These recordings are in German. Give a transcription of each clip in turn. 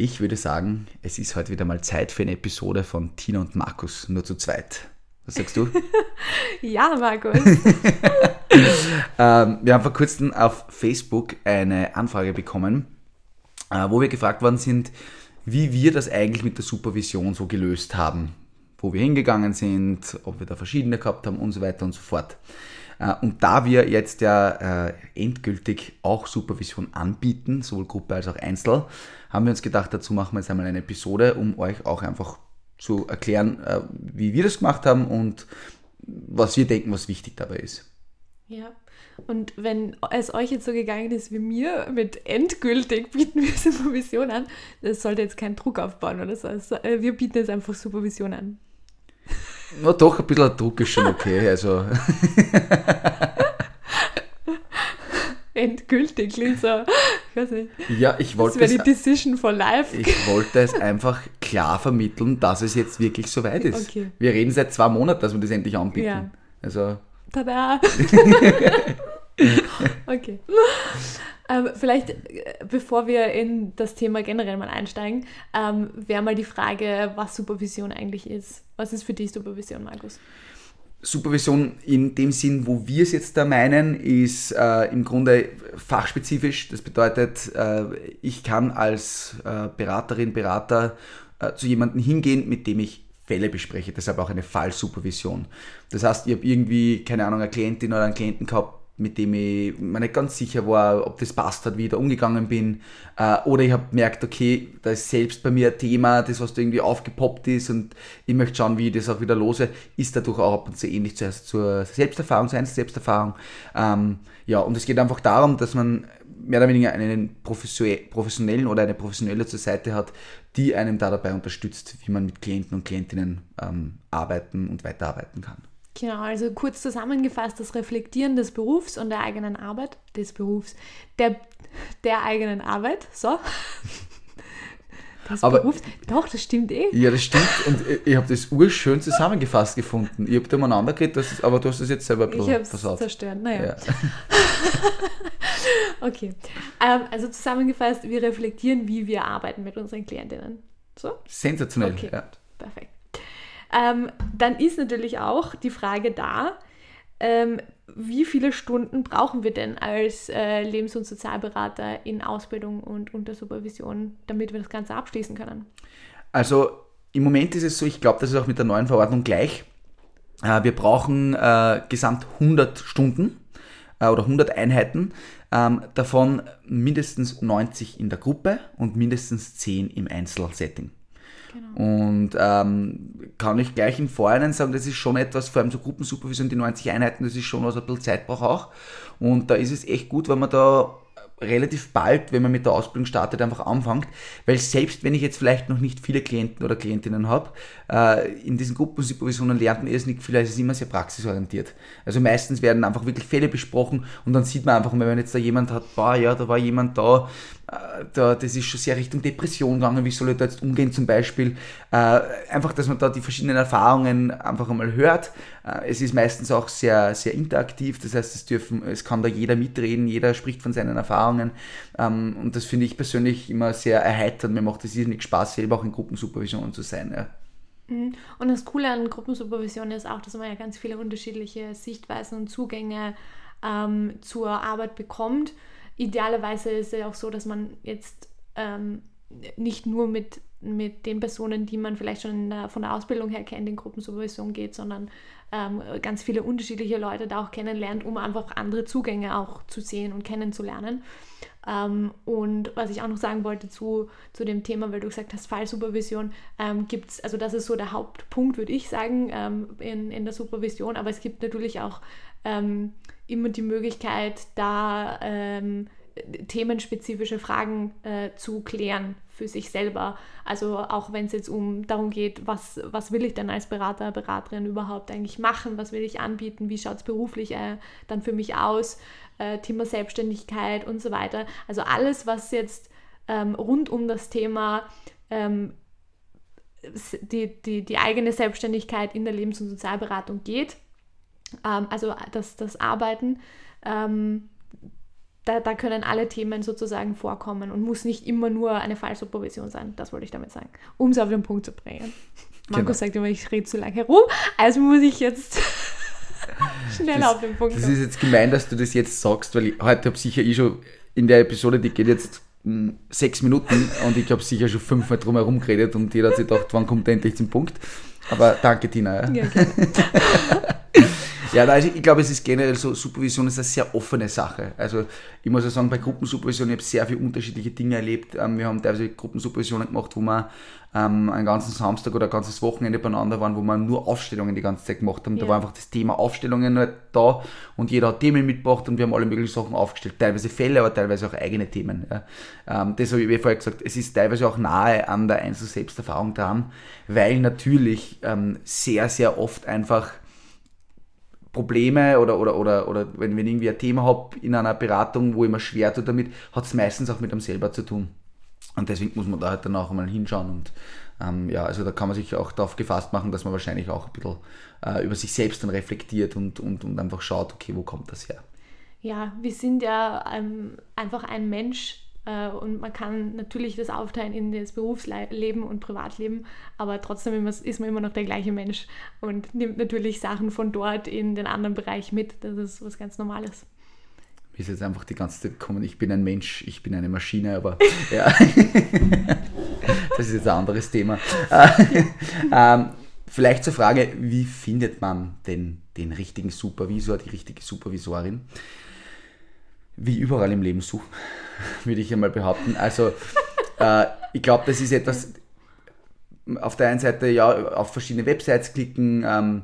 Ich würde sagen, es ist heute wieder mal Zeit für eine Episode von Tina und Markus, nur zu zweit. Was sagst du? ja, Markus. ähm, wir haben vor kurzem auf Facebook eine Anfrage bekommen, äh, wo wir gefragt worden sind, wie wir das eigentlich mit der Supervision so gelöst haben. Wo wir hingegangen sind, ob wir da verschiedene gehabt haben und so weiter und so fort. Äh, und da wir jetzt ja äh, endgültig auch Supervision anbieten, sowohl Gruppe als auch Einzel, haben wir uns gedacht, dazu machen wir jetzt einmal eine Episode, um euch auch einfach zu erklären, äh, wie wir das gemacht haben und was wir denken, was wichtig dabei ist. Ja, und wenn es euch jetzt so gegangen ist wie mir, mit endgültig bieten wir Supervision an, das sollte jetzt keinen Druck aufbauen oder so. Also, wir bieten jetzt einfach Supervision an. Na doch, ein bisschen Druck ist schon okay. Also. Endgültig so. Ich weiß nicht. Ja, ich wollte das wäre die Decision for Life. Ich wollte es einfach klar vermitteln, dass es jetzt wirklich soweit ist. Okay. Wir reden seit zwei Monaten, dass wir das endlich anbieten. Ja. Also. Tada! okay. Ähm, vielleicht, äh, bevor wir in das Thema generell mal einsteigen, ähm, wäre mal die Frage, was Supervision eigentlich ist. Was ist für dich Supervision, Markus? Supervision in dem Sinn, wo wir es jetzt da meinen, ist äh, im Grunde fachspezifisch. Das bedeutet, äh, ich kann als äh, Beraterin, Berater äh, zu jemandem hingehen, mit dem ich Fälle bespreche. Deshalb auch eine Fallsupervision. Das heißt, ich habe irgendwie, keine Ahnung, eine Klientin oder einen Klienten gehabt, mit dem ich mir nicht ganz sicher war, ob das passt hat, wie ich da umgegangen bin. Äh, oder ich habe gemerkt, okay, da ist selbst bei mir ein Thema, das was da irgendwie aufgepoppt ist und ich möchte schauen, wie ich das auch wieder lose, ist dadurch auch ab und zu ähnlich zuerst zur Selbsterfahrung, zur Selbsterfahrung. Ähm, ja, und es geht einfach darum, dass man mehr oder weniger einen professionellen oder eine professionelle zur Seite hat, die einem da dabei unterstützt, wie man mit Klienten und Klientinnen ähm, arbeiten und weiterarbeiten kann. Genau, also kurz zusammengefasst, das Reflektieren des Berufs und der eigenen Arbeit, des Berufs, der, der eigenen Arbeit, so. Des aber, Berufs, doch, das stimmt eh. Ja, das stimmt und ich habe das urschön zusammengefasst gefunden. Ich habe da umeinander geredet, das ist, aber du hast das jetzt selber Ich habe es zerstört, naja. Ja. okay, ähm, also zusammengefasst, wir reflektieren, wie wir arbeiten mit unseren Klientinnen. So? Sensationell, okay. ja. Perfekt. Ähm, dann ist natürlich auch die Frage da, ähm, wie viele Stunden brauchen wir denn als äh, Lebens- und Sozialberater in Ausbildung und unter Supervision, damit wir das Ganze abschließen können? Also im Moment ist es so, ich glaube, das ist auch mit der neuen Verordnung gleich. Äh, wir brauchen äh, gesamt 100 Stunden äh, oder 100 Einheiten, ähm, davon mindestens 90 in der Gruppe und mindestens 10 im Einzelsetting. Genau. Und ähm, kann ich gleich im Vorhinein sagen, das ist schon etwas, vor allem so Gruppensupervision, die 90 Einheiten, das ist schon was ein bisschen Zeit braucht auch. Und da ist es echt gut, wenn man da relativ bald, wenn man mit der Ausbildung startet, einfach anfängt, weil selbst wenn ich jetzt vielleicht noch nicht viele Klienten oder Klientinnen habe, in diesen Gruppensupervisionen lernt man irrsinnig viel, es ist immer sehr praxisorientiert. Also meistens werden einfach wirklich Fälle besprochen und dann sieht man einfach, wenn man jetzt da jemand hat, boah, ja, da war jemand da, äh, da, das ist schon sehr Richtung Depression gegangen, wie soll ich da jetzt umgehen zum Beispiel. Äh, einfach, dass man da die verschiedenen Erfahrungen einfach einmal hört. Äh, es ist meistens auch sehr, sehr interaktiv, das heißt, es, dürfen, es kann da jeder mitreden, jeder spricht von seinen Erfahrungen ähm, und das finde ich persönlich immer sehr erheiternd. Mir macht es irrsinnig Spaß, selber auch in Gruppensupervisionen zu sein. Ja. Mhm. Und das Coole an Gruppensupervision ist auch, dass man ja ganz viele unterschiedliche Sichtweisen und Zugänge ähm, zur Arbeit bekommt idealerweise ist es auch so, dass man jetzt ähm, nicht nur mit, mit den Personen, die man vielleicht schon der, von der Ausbildung her kennt, in Gruppensupervision geht, sondern ähm, ganz viele unterschiedliche Leute da auch kennenlernt, um einfach andere Zugänge auch zu sehen und kennenzulernen. Ähm, und was ich auch noch sagen wollte zu, zu dem Thema, weil du gesagt hast, Fallsupervision, ähm, gibt es, also das ist so der Hauptpunkt, würde ich sagen, ähm, in, in der Supervision, aber es gibt natürlich auch ähm, immer die Möglichkeit, da ähm, themenspezifische Fragen äh, zu klären für sich selber. Also auch wenn es jetzt um darum geht, was, was will ich denn als Berater, Beraterin überhaupt eigentlich machen, was will ich anbieten, wie schaut es beruflich äh, dann für mich aus, äh, Thema Selbstständigkeit und so weiter. Also alles, was jetzt ähm, rund um das Thema ähm, die, die, die eigene Selbstständigkeit in der Lebens- und Sozialberatung geht, ähm, also das, das Arbeiten, ähm, da, da, können alle Themen sozusagen vorkommen und muss nicht immer nur eine Fallsupervision sein. Das wollte ich damit sagen, um es auf den Punkt zu bringen. Markus genau. sagt immer, ich rede zu lange herum, also muss ich jetzt schneller das, auf den Punkt kommen. Das ist jetzt gemein, dass du das jetzt sagst, weil ich, heute habe sicher ich schon in der Episode, die geht jetzt sechs Minuten und ich habe sicher schon fünfmal drum herum geredet und jeder hat sich gedacht, wann kommt er endlich zum Punkt. Aber danke, Tina. Ja, ja Ja, also ich glaube, es ist generell so, Supervision ist eine sehr offene Sache. Also ich muss ja sagen, bei Gruppensupervision, ich habe sehr viele unterschiedliche Dinge erlebt. Ähm, wir haben teilweise Gruppensupervisionen gemacht, wo wir ähm, einen ganzen Samstag oder ein ganzes Wochenende beieinander waren, wo wir nur Aufstellungen die ganze Zeit gemacht haben. Ja. Da war einfach das Thema Aufstellungen halt da und jeder hat Themen mitgebracht und wir haben alle möglichen Sachen aufgestellt. Teilweise Fälle, aber teilweise auch eigene Themen. Ja. Ähm, das habe ich wie vorher gesagt, es ist teilweise auch nahe an der Einzel-Selbsterfahrung dran, weil natürlich ähm, sehr, sehr oft einfach Probleme oder, oder, oder, oder wenn, wenn ich irgendwie ein Thema habe in einer Beratung, wo ich mir schwer tue damit, hat es meistens auch mit einem selber zu tun. Und deswegen muss man da halt dann auch einmal hinschauen. Und ähm, ja, also da kann man sich auch darauf gefasst machen, dass man wahrscheinlich auch ein bisschen äh, über sich selbst dann reflektiert und, und, und einfach schaut, okay, wo kommt das her? Ja, wir sind ja ähm, einfach ein Mensch, und man kann natürlich das aufteilen in das Berufsleben und Privatleben, aber trotzdem ist man immer noch der gleiche Mensch und nimmt natürlich Sachen von dort in den anderen Bereich mit. Das ist was ganz Normales ist jetzt einfach die ganze Zeit gekommen, ich bin ein Mensch, ich bin eine Maschine, aber ja, das ist jetzt ein anderes Thema. ähm, vielleicht zur Frage, wie findet man denn den richtigen Supervisor, die richtige Supervisorin? Wie überall im Leben suchen würde ich einmal behaupten. Also äh, ich glaube, das ist etwas, auf der einen Seite ja auf verschiedene Websites klicken, ähm,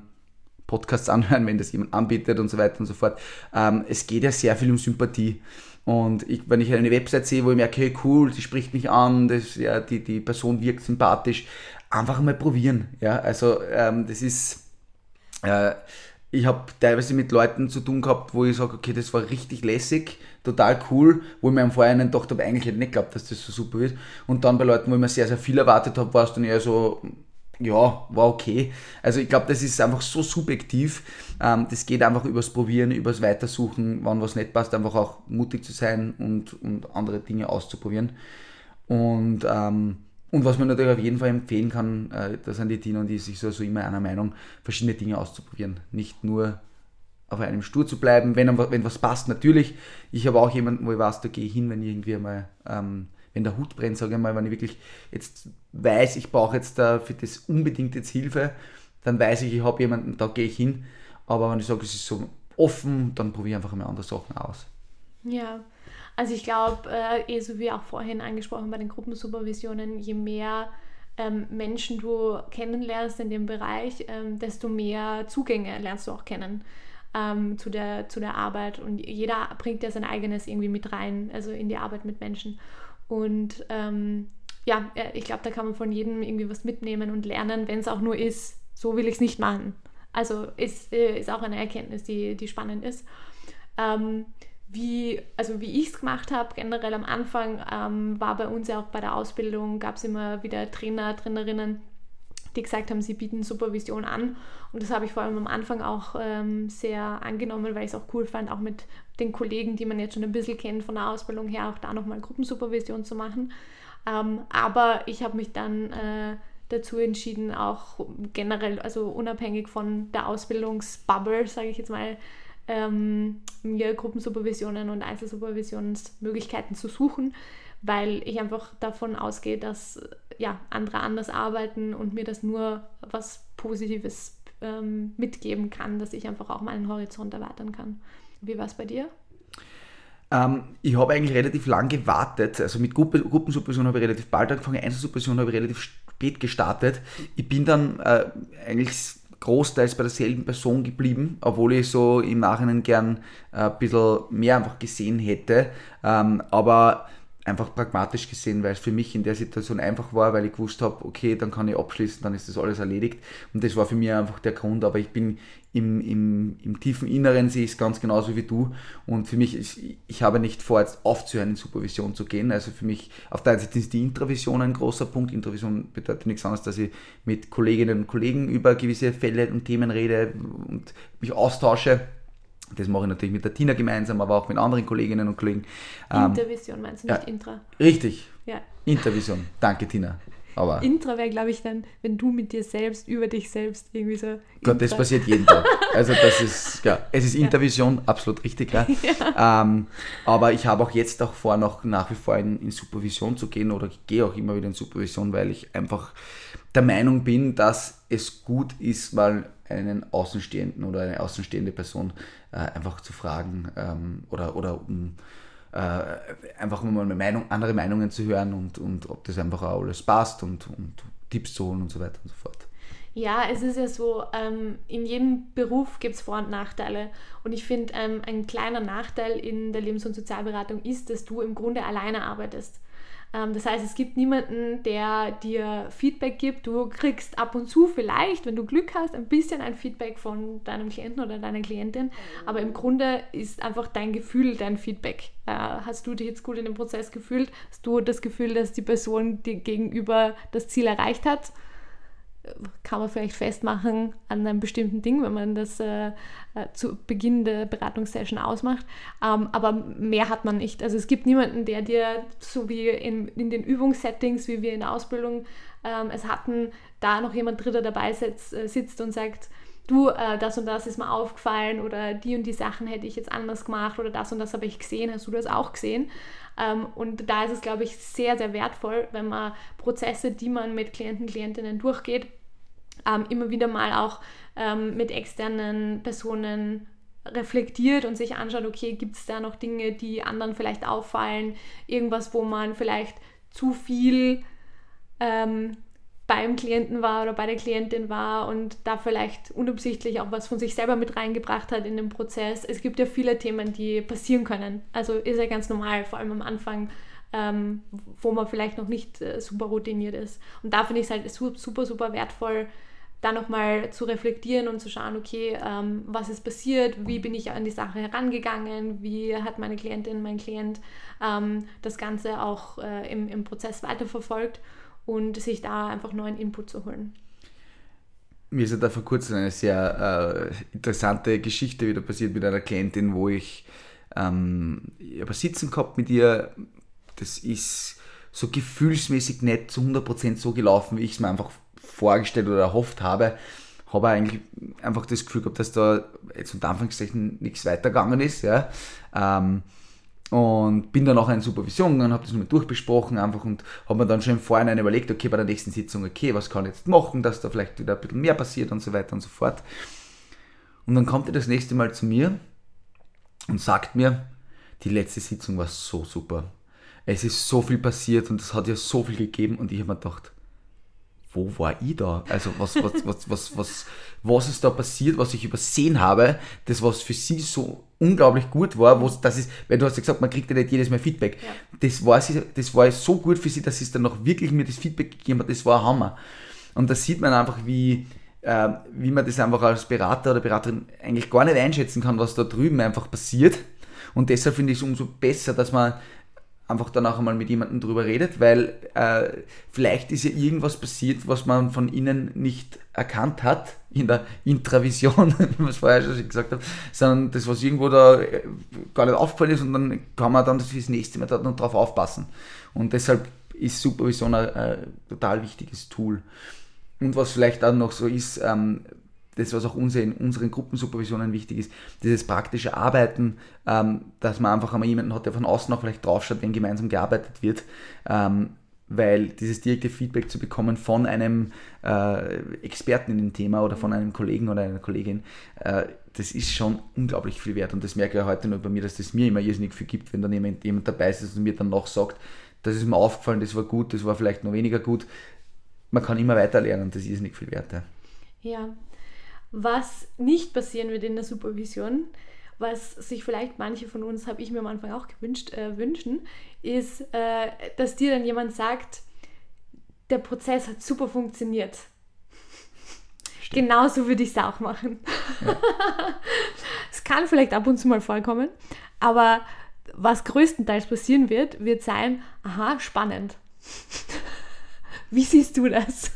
Podcasts anhören, wenn das jemand anbietet und so weiter und so fort. Ähm, es geht ja sehr viel um Sympathie. Und ich, wenn ich eine Website sehe, wo ich merke, hey, cool, sie spricht mich an, das, ja, die, die Person wirkt sympathisch, einfach mal probieren. Ja? Also ähm, das ist, äh, ich habe teilweise mit Leuten zu tun gehabt, wo ich sage, okay, das war richtig lässig, total cool, wo ich mir im Vorhinein gedacht habe, eigentlich hätte ich nicht geglaubt, dass das so super wird. Und dann bei Leuten, wo ich mir sehr, sehr viel erwartet habe, war es dann eher so, ja, war okay. Also ich glaube, das ist einfach so subjektiv. Ähm, das geht einfach übers Probieren, übers Weitersuchen, wann was nicht passt, einfach auch mutig zu sein und, und andere Dinge auszuprobieren. Und ähm, und was man natürlich auf jeden Fall empfehlen kann, äh, da sind die Tina und die sich so, so immer einer Meinung, verschiedene Dinge auszuprobieren. Nicht nur auf einem Stuhl zu bleiben, wenn, wenn was passt, natürlich. Ich habe auch jemanden, wo ich weiß, da gehe ich hin, wenn irgendwie mal, ähm, wenn der Hut brennt, sage ich mal, wenn ich wirklich jetzt weiß, ich brauche jetzt da für das unbedingt jetzt Hilfe, dann weiß ich, ich habe jemanden, da gehe ich hin. Aber wenn ich sage, es ist so offen, dann probiere ich einfach mal andere Sachen aus. Ja, also ich glaube, äh, eh so wie auch vorhin angesprochen bei den Gruppensupervisionen, je mehr ähm, Menschen du kennenlernst in dem Bereich, ähm, desto mehr Zugänge lernst du auch kennen ähm, zu, der, zu der Arbeit. Und jeder bringt ja sein eigenes irgendwie mit rein, also in die Arbeit mit Menschen. Und ähm, ja, äh, ich glaube, da kann man von jedem irgendwie was mitnehmen und lernen, wenn es auch nur ist, so will ich es nicht machen. Also ist, äh, ist auch eine Erkenntnis, die, die spannend ist. Ähm, wie, also wie ich es gemacht habe, generell am Anfang ähm, war bei uns ja auch bei der Ausbildung, gab es immer wieder Trainer, Trainerinnen, die gesagt haben, sie bieten Supervision an. Und das habe ich vor allem am Anfang auch ähm, sehr angenommen, weil ich es auch cool fand, auch mit den Kollegen, die man jetzt schon ein bisschen kennt von der Ausbildung her, auch da nochmal Gruppensupervision zu machen. Ähm, aber ich habe mich dann äh, dazu entschieden, auch generell, also unabhängig von der Ausbildungsbubble, sage ich jetzt mal, ähm, mir Gruppensupervisionen und Einzelsupervisionsmöglichkeiten zu suchen, weil ich einfach davon ausgehe, dass ja, andere anders arbeiten und mir das nur was Positives ähm, mitgeben kann, dass ich einfach auch meinen Horizont erweitern kann. Wie war es bei dir? Ähm, ich habe eigentlich relativ lang gewartet. Also mit Gruppe, Gruppensupervision habe ich relativ bald angefangen, Einzelsupervision habe ich relativ spät gestartet. Ich bin dann äh, eigentlich großteils bei derselben Person geblieben, obwohl ich so im Nachhinein gern äh, ein bisschen mehr einfach gesehen hätte. Ähm, aber einfach pragmatisch gesehen, weil es für mich in der Situation einfach war, weil ich gewusst habe, okay, dann kann ich abschließen, dann ist das alles erledigt. Und das war für mich einfach der Grund, aber ich bin im, im, im tiefen Inneren sehe ich es ganz genauso wie du. Und für mich ist, ich habe nicht vor, jetzt aufzuhören, in Supervision zu gehen. Also für mich, auf der einen Seite ist die Intravision ein großer Punkt. Intravision bedeutet nichts anderes, dass ich mit Kolleginnen und Kollegen über gewisse Fälle und Themen rede und mich austausche das mache ich natürlich mit der Tina gemeinsam, aber auch mit anderen Kolleginnen und Kollegen. Ähm, Intervision meinst du, nicht ja, Intra? Richtig. Ja. Intervision. Danke, Tina. Aber Intra wäre, glaube ich, dann, wenn du mit dir selbst, über dich selbst irgendwie so. Gott, das passiert jeden Tag. Also das ist, ja, es ist Intervision, ja. absolut richtig, ja. ja. Ähm, aber ich habe auch jetzt auch vor, noch nach wie vor in, in Supervision zu gehen oder ich gehe auch immer wieder in Supervision, weil ich einfach der Meinung bin, dass es gut ist, mal einen Außenstehenden oder eine außenstehende Person äh, einfach zu fragen ähm, oder, oder um äh, einfach mal eine Meinung, andere Meinungen zu hören und, und ob das einfach auch alles passt und, und Tipps zu holen und so weiter und so fort. Ja, es ist ja so, ähm, in jedem Beruf gibt es Vor- und Nachteile. Und ich finde, ähm, ein kleiner Nachteil in der Lebens- und Sozialberatung ist, dass du im Grunde alleine arbeitest. Ähm, das heißt, es gibt niemanden, der dir Feedback gibt. Du kriegst ab und zu vielleicht, wenn du Glück hast, ein bisschen ein Feedback von deinem Klienten oder deiner Klientin. Aber im Grunde ist einfach dein Gefühl dein Feedback. Äh, hast du dich jetzt gut in dem Prozess gefühlt? Hast du das Gefühl, dass die Person dir gegenüber das Ziel erreicht hat? Kann man vielleicht festmachen an einem bestimmten Ding, wenn man das äh, äh, zu Beginn der Beratungssession ausmacht. Ähm, aber mehr hat man nicht. Also es gibt niemanden, der dir, so wie in, in den Übungssettings, wie wir in der Ausbildung ähm, es hatten, da noch jemand Dritter dabei sitzt, äh, sitzt und sagt, du, äh, das und das ist mir aufgefallen oder die und die Sachen hätte ich jetzt anders gemacht oder das und das habe ich gesehen, hast du das auch gesehen? Ähm, und da ist es, glaube ich, sehr, sehr wertvoll, wenn man Prozesse, die man mit Klienten, Klientinnen durchgeht, ähm, immer wieder mal auch ähm, mit externen Personen reflektiert und sich anschaut, okay, gibt es da noch Dinge, die anderen vielleicht auffallen, irgendwas, wo man vielleicht zu viel ähm, beim Klienten war oder bei der Klientin war und da vielleicht unabsichtlich auch was von sich selber mit reingebracht hat in den Prozess. Es gibt ja viele Themen, die passieren können. Also ist ja ganz normal, vor allem am Anfang, ähm, wo man vielleicht noch nicht äh, super routiniert ist. Und da finde ich es halt super, super wertvoll, da nochmal zu reflektieren und zu schauen, okay, ähm, was ist passiert, wie bin ich an die Sache herangegangen, wie hat meine Klientin, mein Klient ähm, das Ganze auch äh, im, im Prozess weiterverfolgt und sich da einfach neuen Input zu holen. Mir ist ja da vor kurzem eine sehr äh, interessante Geschichte wieder passiert mit einer Klientin, wo ich ähm, aber sitzen gehabt mit ihr. Das ist so gefühlsmäßig nicht zu 100% so gelaufen, wie ich es mir einfach vorgestellt oder erhofft habe. Habe eigentlich einfach das Gefühl gehabt, dass da jetzt unter Anführungszeichen nichts weitergegangen ist. Ja. Ähm, und bin dann auch in Supervision gegangen, habe das mal durchbesprochen einfach und habe mir dann schon im Vorhinein überlegt, okay, bei der nächsten Sitzung, okay, was kann ich jetzt machen, dass da vielleicht wieder ein bisschen mehr passiert und so weiter und so fort. Und dann kommt er das nächste Mal zu mir und sagt mir, die letzte Sitzung war so super. Es ist so viel passiert und es hat ja so viel gegeben und ich habe mir gedacht, wo war ich da? Also was, was, was, was, was, was ist da passiert, was ich übersehen habe, das was für sie so unglaublich gut war, wo das ist, weil du hast ja gesagt, man kriegt ja nicht jedes Mal Feedback. Ja. Das, war sie, das war so gut für sie, dass sie dann noch wirklich mir das Feedback gegeben hat, das war Hammer. Und da sieht man einfach, wie, äh, wie man das einfach als Berater oder Beraterin eigentlich gar nicht einschätzen kann, was da drüben einfach passiert. Und deshalb finde ich es umso besser, dass man einfach danach einmal mit jemandem drüber redet, weil äh, vielleicht ist ja irgendwas passiert, was man von ihnen nicht erkannt hat in der Intravision, wie man es vorher schon gesagt hat, sondern das, was irgendwo da äh, gar nicht aufgefallen ist und dann kann man dann das nächste Mal noch drauf aufpassen. Und deshalb ist Supervision ein, ein total wichtiges Tool. Und was vielleicht auch noch so ist, ähm, das, was auch uns in unseren Gruppensupervisionen wichtig ist, dieses praktische Arbeiten, ähm, dass man einfach einmal jemanden hat, der von außen auch vielleicht draufschaut, wenn gemeinsam gearbeitet wird. Ähm, weil dieses direkte Feedback zu bekommen von einem äh, Experten in dem Thema oder von einem Kollegen oder einer Kollegin, äh, das ist schon unglaublich viel wert. Und das merke ich ja heute nur bei mir, dass das mir immer irrsinnig viel gibt, wenn dann jemand, jemand dabei ist und mir dann noch sagt, das ist mir aufgefallen, das war gut, das war vielleicht noch weniger gut. Man kann immer weiter lernen, das ist irrsinnig viel wert. Ja Was nicht passieren wird in der Supervision, was sich vielleicht manche von uns, habe ich mir am Anfang auch gewünscht, äh, wünschen, ist, äh, dass dir dann jemand sagt, der Prozess hat super funktioniert. Stimmt. Genauso würde ich es auch machen. Es ja. kann vielleicht ab und zu mal vorkommen, aber was größtenteils passieren wird, wird sein, aha, spannend. Wie siehst du das?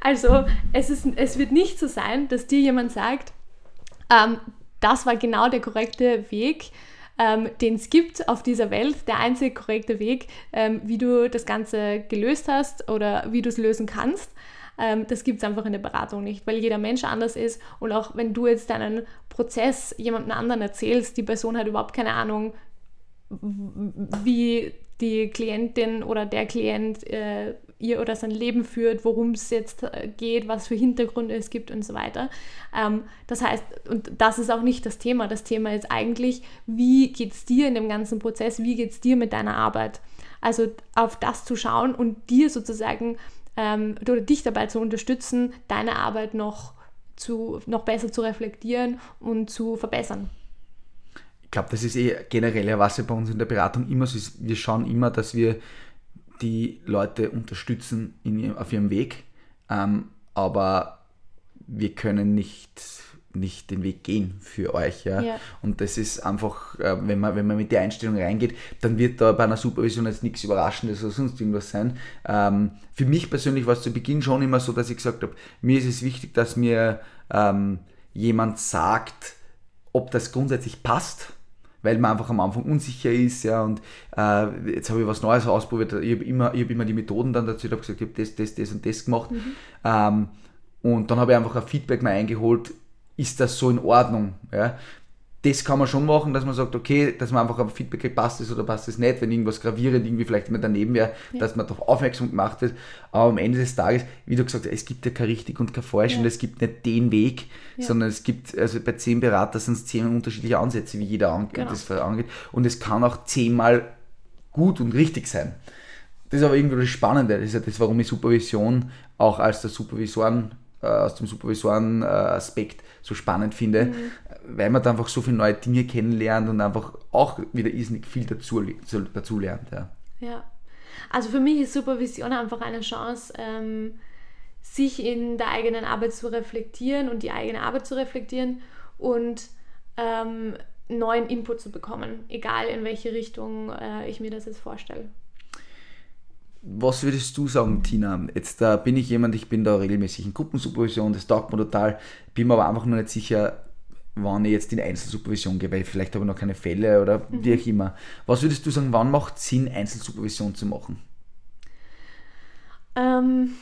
Also es, ist, es wird nicht so sein, dass dir jemand sagt, ähm, das war genau der korrekte Weg, ähm, den es gibt auf dieser Welt, der einzige korrekte Weg, ähm, wie du das Ganze gelöst hast oder wie du es lösen kannst. Ähm, das gibt es einfach in der Beratung nicht, weil jeder Mensch anders ist und auch wenn du jetzt deinen Prozess jemandem anderen erzählst, die Person hat überhaupt keine Ahnung, wie die Klientin oder der Klient äh, ihr oder sein Leben führt, worum es jetzt äh, geht, was für Hintergründe es gibt und so weiter. Ähm, das heißt, und das ist auch nicht das Thema. Das Thema ist eigentlich, wie geht es dir in dem ganzen Prozess, wie geht es dir mit deiner Arbeit? Also auf das zu schauen und dir sozusagen ähm, oder dich dabei zu unterstützen, deine Arbeit noch, zu, noch besser zu reflektieren und zu verbessern. Ich glaube, das ist eh generell ja was ja bei uns in der Beratung immer so ist. Wir schauen immer, dass wir die Leute unterstützen in, auf ihrem Weg, ähm, aber wir können nicht nicht den Weg gehen für euch. Ja? ja. Und das ist einfach, äh, wenn, man, wenn man mit der Einstellung reingeht, dann wird da bei einer Supervision jetzt nichts Überraschendes oder sonst irgendwas sein. Ähm, für mich persönlich war es zu Beginn schon immer so, dass ich gesagt habe, mir ist es wichtig, dass mir ähm, jemand sagt, ob das grundsätzlich passt weil man einfach am Anfang unsicher ist, ja, und äh, jetzt habe ich was Neues ausprobiert, ich habe immer, hab immer die Methoden dann dazu, ich habe gesagt, ich habe das, das, das und das gemacht. Mhm. Ähm, und dann habe ich einfach ein Feedback mal eingeholt, ist das so in Ordnung? Ja? Das kann man schon machen, dass man sagt, okay, dass man einfach ein Feedback kriegt, passt es oder passt es nicht, wenn irgendwas gravierend irgendwie vielleicht immer daneben wäre, ja. dass man darauf aufmerksam gemacht wird. Aber am Ende des Tages, wie du gesagt hast, es gibt ja kein richtig und kein falsch ja. und es gibt nicht den Weg, ja. sondern es gibt, also bei zehn Beratern sind es zehn unterschiedliche Ansätze, wie jeder an, genau. das angeht. Und es kann auch zehnmal gut und richtig sein. Das ist aber irgendwie das Spannende, das ist ja das, warum ich Supervision auch als der Supervisoren äh, aus dem Supervisoren-Aspekt so spannend finde, mhm. weil man da einfach so viele neue Dinge kennenlernt und einfach auch wieder irrsinnig viel dazu, dazu lernt. Ja. ja. Also für mich ist Supervision einfach eine Chance, ähm, sich in der eigenen Arbeit zu reflektieren und die eigene Arbeit zu reflektieren und ähm, neuen Input zu bekommen, egal in welche Richtung äh, ich mir das jetzt vorstelle. Was würdest du sagen, Tina? Jetzt äh, bin ich jemand, ich bin da regelmäßig in Gruppensupervision, das taugt mir total, bin mir aber einfach nur nicht sicher, wann ich jetzt in Einzelsupervision gehe, weil vielleicht habe ich noch keine Fälle oder mhm. wie auch immer. Was würdest du sagen, wann macht es Sinn, Einzelsupervision zu machen? Ähm,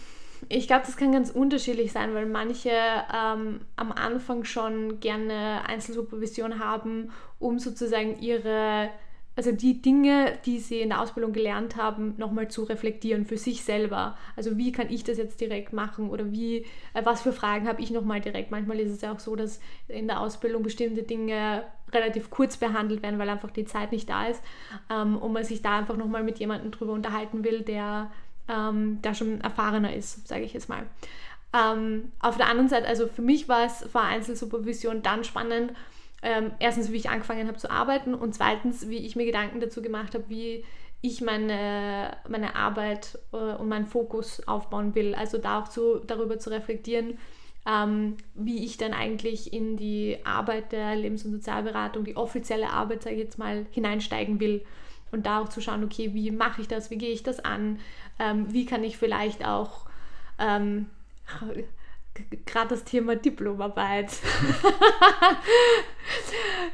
ich glaube, das kann ganz unterschiedlich sein, weil manche ähm, am Anfang schon gerne Einzelsupervision haben, um sozusagen ihre also die Dinge, die sie in der Ausbildung gelernt haben, nochmal zu reflektieren für sich selber. Also wie kann ich das jetzt direkt machen oder wie, äh, was für Fragen habe ich nochmal direkt. Manchmal ist es ja auch so, dass in der Ausbildung bestimmte Dinge relativ kurz behandelt werden, weil einfach die Zeit nicht da ist ähm, und man sich da einfach nochmal mit jemandem drüber unterhalten will, der ähm, da schon erfahrener ist, sage ich jetzt mal. Ähm, auf der anderen Seite, also für mich war es vor Einzelsupervision dann spannend, ähm, erstens, wie ich angefangen habe zu arbeiten und zweitens, wie ich mir Gedanken dazu gemacht habe, wie ich meine, meine Arbeit äh, und meinen Fokus aufbauen will. Also da auch zu, darüber zu reflektieren, ähm, wie ich dann eigentlich in die Arbeit der Lebens- und Sozialberatung, die offizielle Arbeit, sage ich jetzt mal, hineinsteigen will. Und da auch zu schauen, okay, wie mache ich das, wie gehe ich das an, ähm, wie kann ich vielleicht auch ähm, gerade das Thema Diplomarbeit.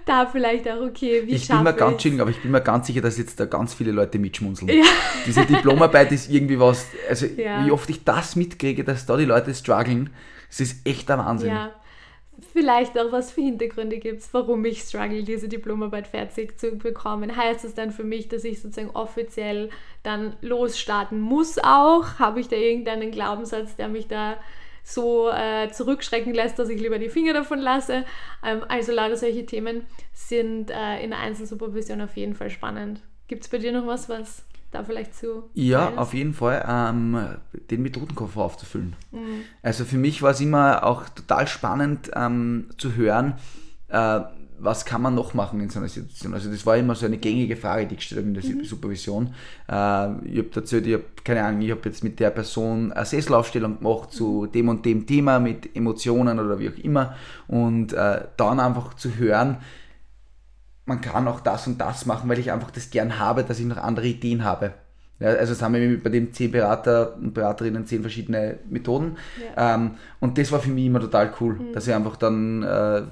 da vielleicht auch, okay, wie ich bin mir ganz schön, aber ich bin mir ganz sicher, dass jetzt da ganz viele Leute mitschmunzeln. Ja. Diese Diplomarbeit ist irgendwie was, also ja. wie oft ich das mitkriege, dass da die Leute strugglen, es ist echt der Wahnsinn. Ja. Vielleicht auch was für Hintergründe gibt es, warum ich struggle, diese Diplomarbeit fertig zu bekommen. Heißt es dann für mich, dass ich sozusagen offiziell dann losstarten muss auch? Habe ich da irgendeinen Glaubenssatz, der mich da so äh, zurückschrecken lässt, dass ich lieber die Finger davon lasse. Ähm, also lauter solche Themen sind äh, in der Einzelsupervision auf jeden Fall spannend. Gibt es bei dir noch was, was da vielleicht zu. Ja, teilen? auf jeden Fall, ähm, den Methodenkoffer aufzufüllen. Mhm. Also für mich war es immer auch total spannend ähm, zu hören, äh, was kann man noch machen in so einer Situation. Also das war immer so eine gängige Frage, die gestellt habe in der Mhm. Supervision. Äh, ich habe erzählt, ich habe keine Ahnung, ich habe jetzt mit der Person eine Sesselaufstellung gemacht zu Mhm. dem und dem Thema mit Emotionen oder wie auch immer und äh, dann einfach zu hören, man kann auch das und das machen, weil ich einfach das gern habe, dass ich noch andere Ideen habe. Ja, also es haben wir bei den zehn Berater und Beraterinnen zehn verschiedene Methoden. Ähm, und das war für mich immer total cool, dass ich einfach dann äh,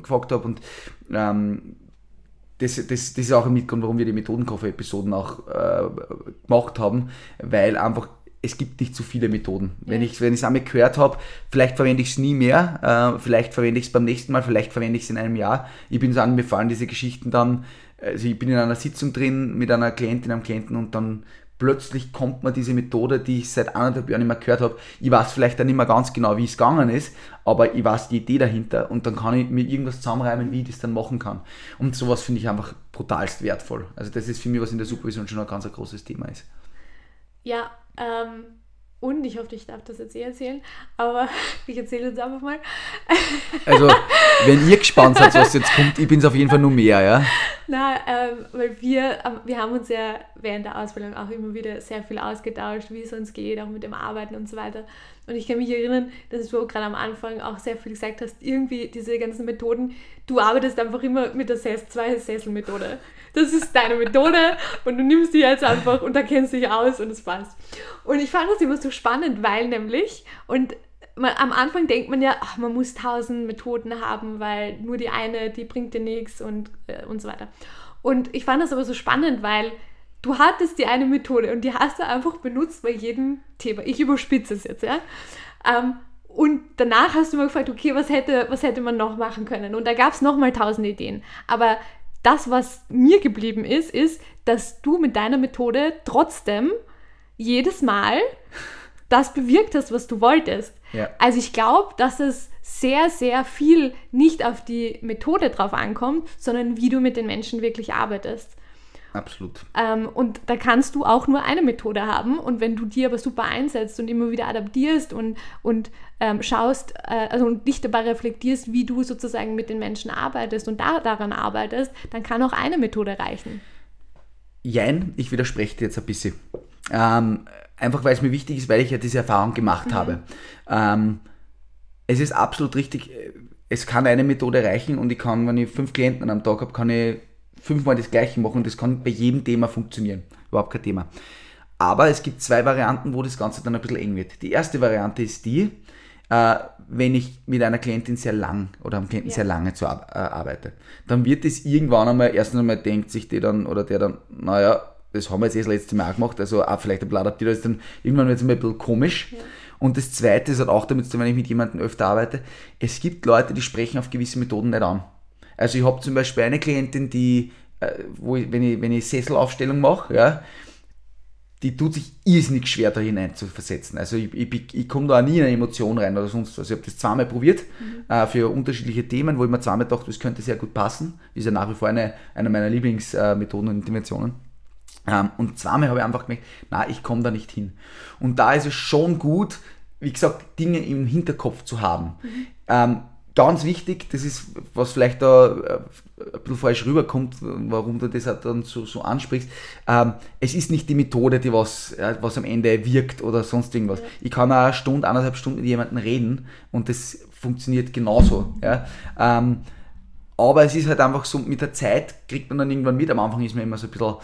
gefragt habe und ähm, das, das, das ist auch ein Mitgrund, warum wir die Methodenkoffer-Episoden auch äh, gemacht haben, weil einfach es gibt nicht so viele Methoden. Wenn ich wenn ich es einmal gehört habe, vielleicht verwende ich es nie mehr, äh, vielleicht verwende ich es beim nächsten Mal, vielleicht verwende ich es in einem Jahr. Ich bin so an, mir fallen diese Geschichten dann, also ich bin in einer Sitzung drin mit einer Klientin, einem Klienten und dann plötzlich kommt mir diese Methode, die ich seit anderthalb Jahren mehr gehört habe. Ich weiß vielleicht dann nicht mehr ganz genau, wie es gegangen ist, aber ich weiß die Idee dahinter und dann kann ich mir irgendwas zusammenreimen, wie ich das dann machen kann. Und sowas finde ich einfach brutalst wertvoll. Also das ist für mich, was in der Supervision schon ein ganz ein großes Thema ist. Ja, ähm, und ich hoffe, ich darf das jetzt eh erzählen, aber ich erzähle jetzt einfach mal. Also, wenn ihr gespannt seid, was jetzt kommt, ich bin es auf jeden Fall nur mehr, ja. Na, ähm, weil wir, ähm, wir haben uns ja während der Ausbildung auch immer wieder sehr viel ausgetauscht, wie es uns geht, auch mit dem Arbeiten und so weiter. Und ich kann mich erinnern, dass du gerade am Anfang auch sehr viel gesagt hast, irgendwie diese ganzen Methoden, du arbeitest einfach immer mit der Zwei-Sessel-Methode. Das ist deine Methode und du nimmst die jetzt einfach und da kennst du dich aus und es passt. Und ich fand das immer so spannend, weil nämlich, und man, am Anfang denkt man ja, ach, man muss tausend Methoden haben, weil nur die eine, die bringt dir nichts und, äh, und so weiter. Und ich fand das aber so spannend, weil du hattest die eine Methode und die hast du einfach benutzt bei jedem Thema. Ich überspitze es jetzt, ja. Ähm, und danach hast du mal gefragt, okay, was hätte, was hätte man noch machen können? Und da gab es nochmal tausend Ideen. Aber das, was mir geblieben ist, ist, dass du mit deiner Methode trotzdem jedes Mal das bewirkt hast, was du wolltest. Ja. Also ich glaube, dass es sehr, sehr viel nicht auf die Methode drauf ankommt, sondern wie du mit den Menschen wirklich arbeitest. Absolut. Ähm, und da kannst du auch nur eine Methode haben. Und wenn du die aber super einsetzt und immer wieder adaptierst und, und ähm, schaust, äh, also und dich dabei reflektierst, wie du sozusagen mit den Menschen arbeitest und da, daran arbeitest, dann kann auch eine Methode reichen. Jein, ich widerspreche dir jetzt ein bisschen. Ähm, einfach weil es mir wichtig ist, weil ich ja diese Erfahrung gemacht habe. Ähm, es ist absolut richtig, äh, es kann eine Methode reichen und ich kann, wenn ich fünf Klienten am Tag habe, kann ich fünfmal das gleiche machen und das kann bei jedem Thema funktionieren. Überhaupt kein Thema. Aber es gibt zwei Varianten, wo das Ganze dann ein bisschen eng wird. Die erste Variante ist die, äh, wenn ich mit einer Klientin sehr lang oder einem Klienten Ja. sehr lange zu äh, arbeite, dann wird es irgendwann einmal, erstens einmal denkt sich der dann oder der dann, naja, das haben wir jetzt eh das letzte Mal auch gemacht, also auch vielleicht ein bisschen adaptiert, das ist dann irgendwann wird es ein bisschen komisch. Und das zweite ist halt auch damit, zu tun, wenn ich mit jemandem öfter arbeite, es gibt Leute, die sprechen auf gewisse Methoden nicht an. Also ich habe zum Beispiel eine Klientin, die, äh, wo ich, wenn ich, wenn ich Sesselaufstellung mache, ja, die tut sich irrsinnig schwer da hinein zu versetzen. Also ich, ich, ich komme da auch nie in eine Emotion rein oder sonst was. Ich habe das zweimal probiert äh, für unterschiedliche Themen, wo ich mir zweimal dachte, das könnte sehr gut passen. Ist ja nach wie vor eine, eine meiner Lieblingsmethoden und Interventionen. Ähm, und zweimal habe ich einfach gemerkt, na, ich komme da nicht hin. Und da ist es schon gut, wie gesagt, Dinge im Hinterkopf zu haben. Ähm, ganz wichtig, das ist, was vielleicht da äh, ein bisschen falsch rüberkommt, warum du das dann so, so ansprichst. Ähm, es ist nicht die Methode, die was, ja, was am Ende wirkt oder sonst irgendwas. Ich kann auch eine Stunde, eineinhalb Stunden mit jemandem reden und das funktioniert genauso. Ja. Ähm, aber es ist halt einfach so, mit der Zeit kriegt man dann irgendwann mit. Am Anfang ist man immer so ein bisschen,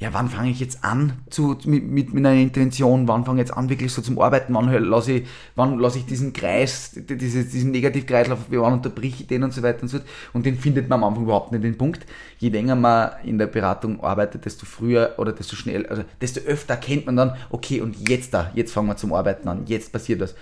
ja, wann fange ich jetzt an zu, mit, mit, mit einer Intervention? Wann fange ich jetzt an, wirklich so zum Arbeiten? Wann lasse ich, wann lasse ich diesen Kreis, diese, diesen Negativkreislauf, wann unterbriche ich den und so weiter und so fort? Und den findet man am Anfang überhaupt nicht den Punkt. Je länger man in der Beratung arbeitet, desto früher oder desto schnell, also desto öfter kennt man dann, okay, und jetzt da, jetzt fangen wir zum Arbeiten an, jetzt passiert das.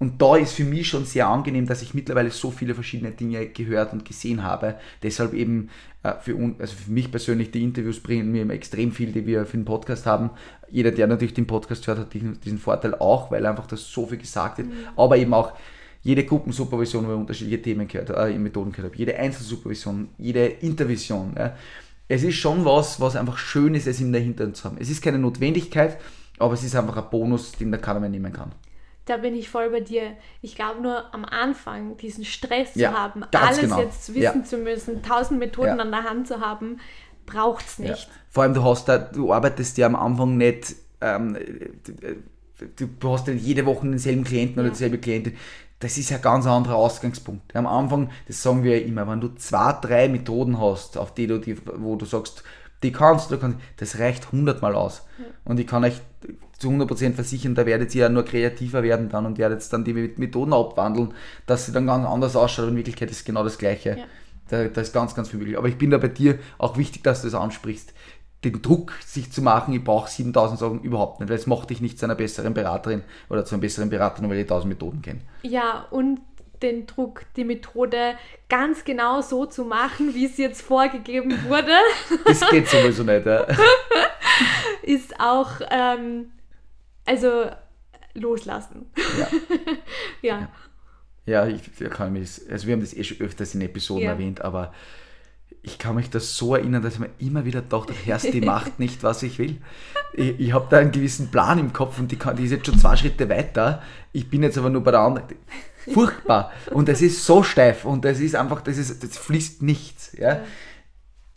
Und da ist für mich schon sehr angenehm, dass ich mittlerweile so viele verschiedene Dinge gehört und gesehen habe. Deshalb eben äh, für, un, also für mich persönlich die Interviews bringen mir extrem viel, die wir für den Podcast haben. Jeder, der natürlich den Podcast hört, hat diesen, Vorteil auch, weil einfach das so viel gesagt wird. Aber eben auch jede Gruppensupervision, wo ich unterschiedliche Themen gehört, äh, Methoden gehört jede Einzelsupervision, jede Intervision. Ja. es ist schon was, was einfach schön ist, es in der Hintern zu haben. Es ist keine Notwendigkeit, aber es ist einfach ein Bonus, den der mehr nehmen kann. Da bin ich voll bei dir. Ich glaube nur am Anfang, diesen Stress Ja, zu haben, alles genau. jetzt wissen Ja. zu müssen, tausend Methoden Ja. an der Hand zu haben, braucht es nicht. Vor allem, du hast da, du arbeitest ja am Anfang nicht, ähm, du, hast ja jede Woche denselben Klienten oder dieselbe Klientin. Das ist ja ein ganz anderer Ausgangspunkt. Am Anfang, das sagen wir ja immer, wenn du zwei, drei Methoden hast, auf die du, die, wo du sagst, die kannst du, kannst, das reicht hundertmal aus. Und ich kann euch zu 100% versichern, da werdet ihr ja nur kreativer werden dann und werdet dann die Methoden abwandeln, dass sie dann ganz anders ausschaut. Aber in Wirklichkeit ist es genau das Gleiche. Ja. Da, da ist ganz, ganz viel möglich. Aber ich bin da bei dir auch wichtig, dass du das ansprichst. Den Druck, sich zu machen, ich brauche 7000 Sachen überhaupt nicht, weil es macht dich nicht zu einer besseren Beraterin oder zu einem besseren Berater, nur weil ich 1000 Methoden kenne. Ja, und den Druck, die Methode ganz genau so zu machen, wie es jetzt vorgegeben wurde, Das geht sowieso nicht. Ja. ist auch, ähm, also loslassen. Ja. ja. Ja, ich, ich kann mich, also wir haben das eh schon öfters in Episoden Ja. erwähnt, aber ich kann mich das so erinnern, dass ich mir immer wieder dachte, Herrst, die macht nicht, was ich will. Ich, ich habe da einen gewissen Plan im Kopf und die, kann, die ist jetzt schon zwei Schritte weiter. Ich bin jetzt aber nur bei der anderen. Furchtbar. Und das ist so steif und das ist einfach, das, ist, das fließt nichts. Ja?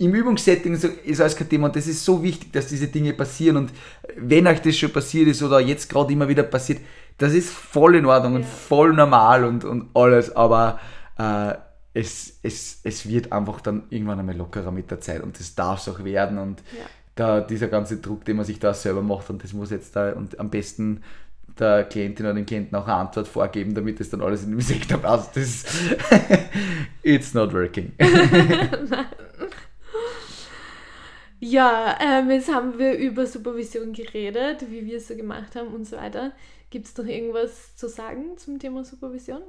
Im Übungssetting ist alles kein Thema und das ist so wichtig, dass diese Dinge passieren und wenn euch das schon passiert ist oder jetzt gerade immer wieder passiert, das ist voll in Ordnung und Ja. voll normal und, und alles, aber äh, es, es, es wird einfach dann irgendwann einmal lockerer mit der Zeit und das darf es auch werden und Ja. da dieser ganze Druck, den man sich da selber macht und das muss jetzt da und am besten der Klientin oder dem Klienten auch eine Antwort vorgeben, damit es dann alles in dem Sektor passt. Das ist it's not working. Ja, ähm, jetzt haben wir über Supervision geredet, wie wir es so gemacht haben und so weiter. Gibt es noch irgendwas zu sagen zum Thema Supervision?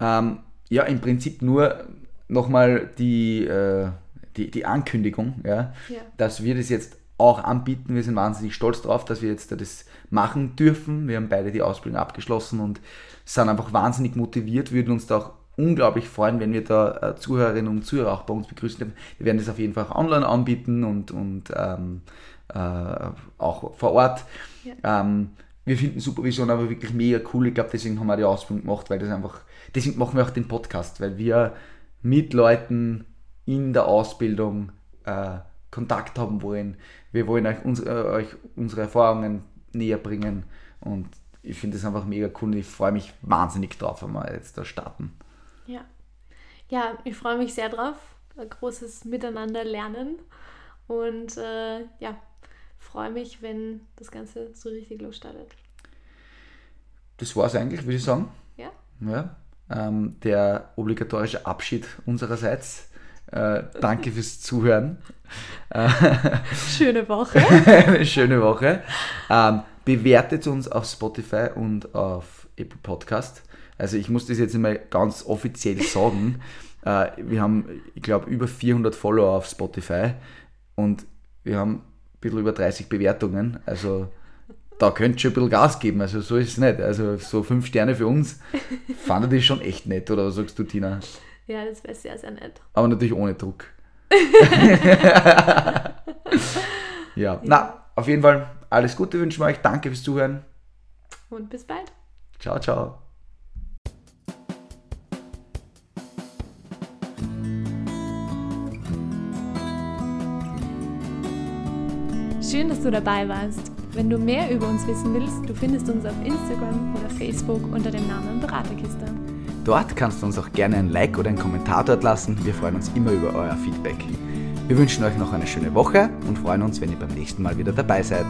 Ähm, ja, im Prinzip nur nochmal die, äh, die, die Ankündigung, ja, Ja. dass wir das jetzt auch anbieten. Wir sind wahnsinnig stolz drauf, dass wir jetzt das machen dürfen. Wir haben beide die Ausbildung abgeschlossen und sind einfach wahnsinnig motiviert, würden uns da auch unglaublich freuen, wenn wir da äh, Zuhörerinnen und Zuhörer auch bei uns begrüßen dürfen. Wir werden das auf jeden Fall auch online anbieten und, und ähm, äh, auch vor Ort. Ähm, wir finden Supervision aber wirklich mega cool. Ich glaube, deswegen haben wir die Ausbildung gemacht, weil das einfach, deswegen machen wir auch den Podcast, weil wir mit Leuten in der Ausbildung äh, Kontakt haben wollen. Wir wollen euch, uns, äh, euch unsere Erfahrungen näher bringen und ich finde das einfach mega cool ich freue mich wahnsinnig drauf, wenn wir jetzt da starten. Ja. Ich freue mich sehr drauf. Ein großes Miteinander lernen. Und äh, ja, freue mich, wenn das Ganze so richtig losstartet. Das war es eigentlich, würde ich sagen. Ja? Ja. Ähm, der obligatorische Abschied unsererseits. Äh, danke fürs Zuhören. Schöne Woche. Schöne Woche. Ähm, bewertet uns auf Spotify und auf Apple Podcast. Also ich muss das jetzt einmal ganz offiziell sagen. Äh, wir haben, ich glaube, über 400 Follower auf Spotify und wir haben ein bisschen über 30 Bewertungen. Also da könnt ihr schon ein bisschen Gas geben. Also so ist es nicht. Also so fünf Sterne für uns fand ich schon echt nett, oder was sagst du, Tina? Ja, das wäre sehr, sehr nett. Aber natürlich ohne Druck. ja, na, auf jeden Fall alles Gute wünschen wir euch. Danke fürs Zuhören. Und bis bald. Ciao, ciao. Schön, dass du dabei warst. Wenn du mehr über uns wissen willst, du findest uns auf Instagram oder Facebook unter dem Namen Beraterkiste. Dort kannst du uns auch gerne ein Like oder einen Kommentar dort lassen. Wir freuen uns immer über euer Feedback. Wir wünschen euch noch eine schöne Woche und freuen uns, wenn ihr beim nächsten Mal wieder dabei seid.